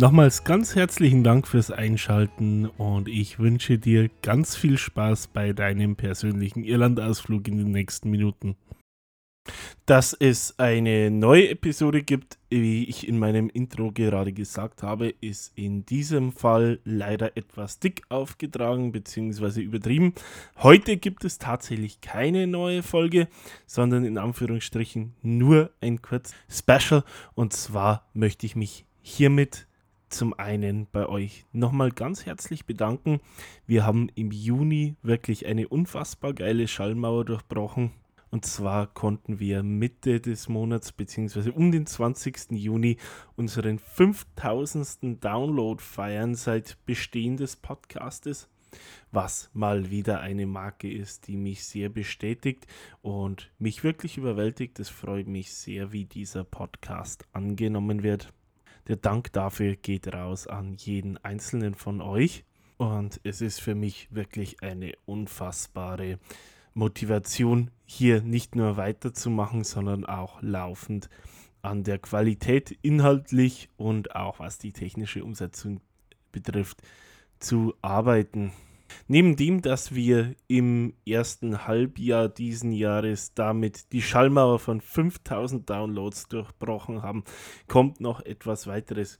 Nochmals ganz herzlichen Dank fürs Einschalten und ich wünsche dir ganz viel Spaß bei deinem persönlichen Irlandausflug in den nächsten Minuten. Dass es eine neue Episode gibt, wie ich in meinem Intro gerade gesagt habe, ist in diesem Fall leider etwas dick aufgetragen bzw. übertrieben. Heute gibt es tatsächlich keine neue Folge, sondern in Anführungsstrichen nur ein kurz Special. Und zwar möchte ich mich hiermit zum einen bei euch nochmal ganz herzlich bedanken. Wir haben im Juni wirklich eine unfassbar geile Schallmauer durchbrochen. Und zwar konnten wir Mitte des Monats bzw. um den 20. Juni unseren 5000. Download feiern seit Bestehen des Podcastes, was mal wieder eine Marke ist, die mich sehr bestätigt und mich wirklich überwältigt. Es freut mich sehr, wie dieser Podcast angenommen wird. Der Dank dafür geht raus an jeden einzelnen von euch. Und es ist für mich wirklich eine unfassbare Motivation, hier nicht nur weiterzumachen, sondern auch laufend an der Qualität inhaltlich und auch was die technische Umsetzung betrifft zu arbeiten. Neben dem, dass wir im ersten Halbjahr diesen Jahres damit die Schallmauer von 5000 Downloads durchbrochen haben, kommt noch etwas weiteres.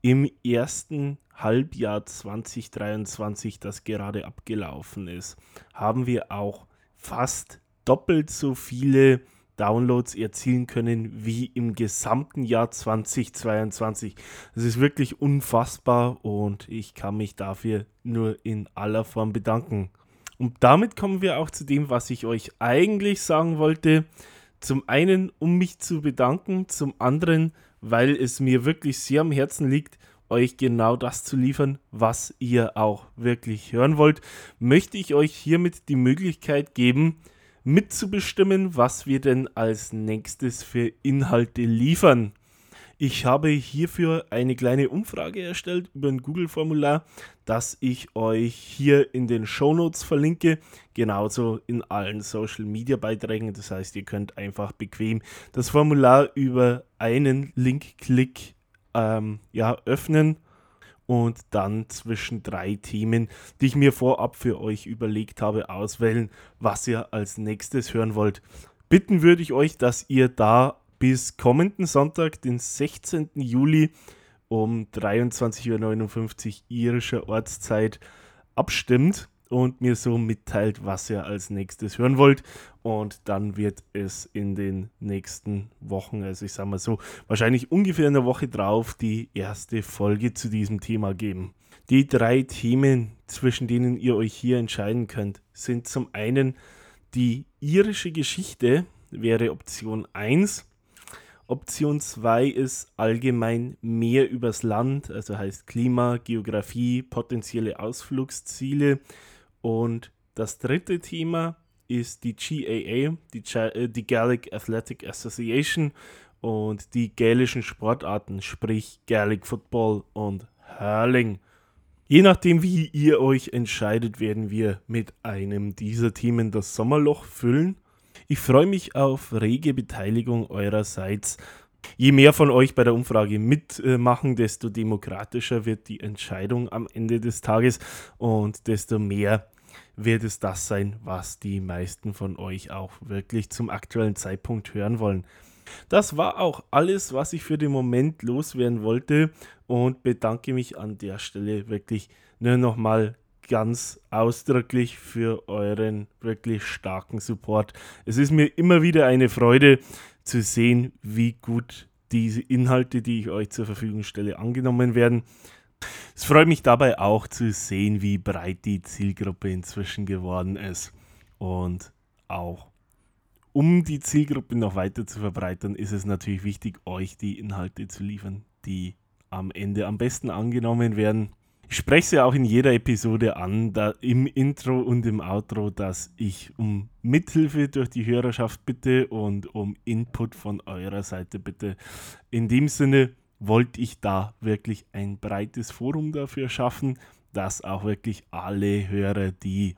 Im ersten Halbjahr 2023, das gerade abgelaufen ist, haben wir auch fast doppelt so viele Downloads erzielen können wie im gesamten Jahr 2022. Das ist wirklich unfassbar und ich kann mich dafür nur in aller Form bedanken. Und damit kommen wir auch zu dem, was ich euch eigentlich sagen wollte. Zum einen, um mich zu bedanken, zum anderen, weil es mir wirklich sehr am Herzen liegt, euch genau das zu liefern, was ihr auch wirklich hören wollt, möchte ich euch hiermit die Möglichkeit geben, mitzubestimmen, was wir denn als nächstes für Inhalte liefern. Ich habe hierfür eine kleine Umfrage erstellt über ein Google-Formular, das ich euch hier in den Show Notes verlinke, genauso in allen Social-Media-Beiträgen. Das heißt, ihr könnt einfach bequem das Formular über einen Link-Klick ähm, ja, öffnen und dann zwischen drei Themen, die ich mir vorab für euch überlegt habe, auswählen, was ihr als nächstes hören wollt. Bitten würde ich euch, dass ihr da bis kommenden Sonntag, den 16. Juli um 23.59 Uhr irischer Ortszeit abstimmt und mir so mitteilt, was ihr als nächstes hören wollt. Und dann wird es in den nächsten Wochen, also ich sage mal so, wahrscheinlich ungefähr eine Woche drauf, die erste Folge zu diesem Thema geben. Die drei Themen, zwischen denen ihr euch hier entscheiden könnt, sind zum einen die irische Geschichte, wäre Option 1. Option 2 ist allgemein mehr übers Land, also heißt Klima, Geografie, potenzielle Ausflugsziele. Und das dritte Thema ist die GAA, die, äh, die Gaelic Athletic Association und die gälischen Sportarten, sprich Gaelic Football und Hurling. Je nachdem, wie ihr euch entscheidet, werden wir mit einem dieser Themen das Sommerloch füllen. Ich freue mich auf rege Beteiligung eurerseits. Je mehr von euch bei der Umfrage mitmachen, desto demokratischer wird die Entscheidung am Ende des Tages und desto mehr wird es das sein, was die meisten von euch auch wirklich zum aktuellen Zeitpunkt hören wollen. Das war auch alles, was ich für den Moment loswerden wollte und bedanke mich an der Stelle wirklich nur nochmal ganz ausdrücklich für euren wirklich starken Support. Es ist mir immer wieder eine Freude zu sehen, wie gut diese Inhalte, die ich euch zur Verfügung stelle, angenommen werden. Es freut mich dabei auch zu sehen, wie breit die Zielgruppe inzwischen geworden ist. Und auch um die Zielgruppe noch weiter zu verbreitern, ist es natürlich wichtig, euch die Inhalte zu liefern, die am Ende am besten angenommen werden. Ich spreche es ja auch in jeder Episode an, da im Intro und im Outro, dass ich um Mithilfe durch die Hörerschaft bitte und um Input von eurer Seite bitte. In dem Sinne wollte ich da wirklich ein breites Forum dafür schaffen, dass auch wirklich alle Hörer, die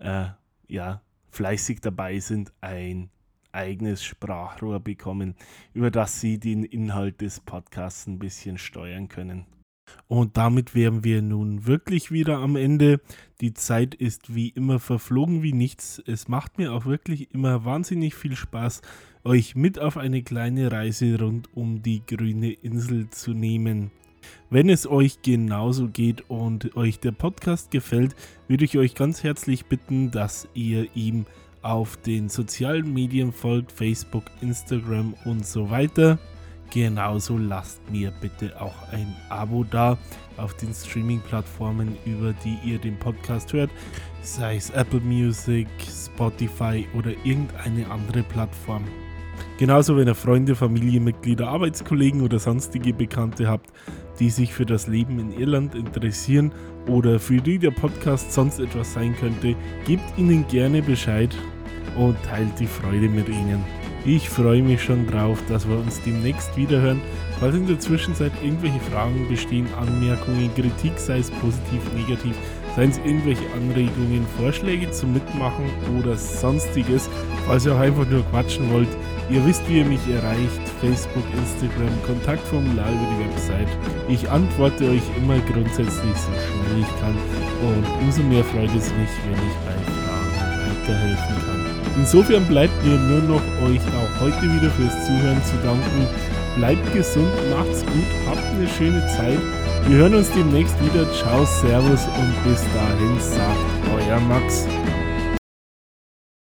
äh, ja fleißig dabei sind, ein eigenes Sprachrohr bekommen, über das sie den Inhalt des Podcasts ein bisschen steuern können. Und damit wären wir nun wirklich wieder am Ende. Die Zeit ist wie immer verflogen wie nichts. Es macht mir auch wirklich immer wahnsinnig viel Spaß, euch mit auf eine kleine Reise rund um die grüne Insel zu nehmen. Wenn es euch genauso geht und euch der Podcast gefällt, würde ich euch ganz herzlich bitten, dass ihr ihm auf den sozialen Medien folgt, Facebook, Instagram und so weiter. Genauso lasst mir bitte auch ein Abo da auf den Streaming-Plattformen, über die ihr den Podcast hört, sei es Apple Music, Spotify oder irgendeine andere Plattform. Genauso, wenn ihr Freunde, Familienmitglieder, Arbeitskollegen oder sonstige Bekannte habt, die sich für das Leben in Irland interessieren oder für die der Podcast sonst etwas sein könnte, gebt ihnen gerne Bescheid und teilt die Freude mit ihnen. Ich freue mich schon drauf, dass wir uns demnächst wiederhören. Falls in der Zwischenzeit irgendwelche Fragen bestehen, Anmerkungen, Kritik, sei es positiv, negativ, seien es irgendwelche Anregungen, Vorschläge zum Mitmachen oder sonstiges, falls ihr auch einfach nur quatschen wollt, ihr wisst, wie ihr mich erreicht, Facebook, Instagram, Kontaktformular über die Website. Ich antworte euch immer grundsätzlich so schnell ich kann und umso mehr freut es mich, wenn ich bei Fragen weiterhelfen kann. Insofern bleibt mir nur noch euch auch heute wieder fürs Zuhören zu danken. Bleibt gesund, macht's gut, habt eine schöne Zeit. Wir hören uns demnächst wieder. Ciao, Servus und bis dahin sagt euer Max.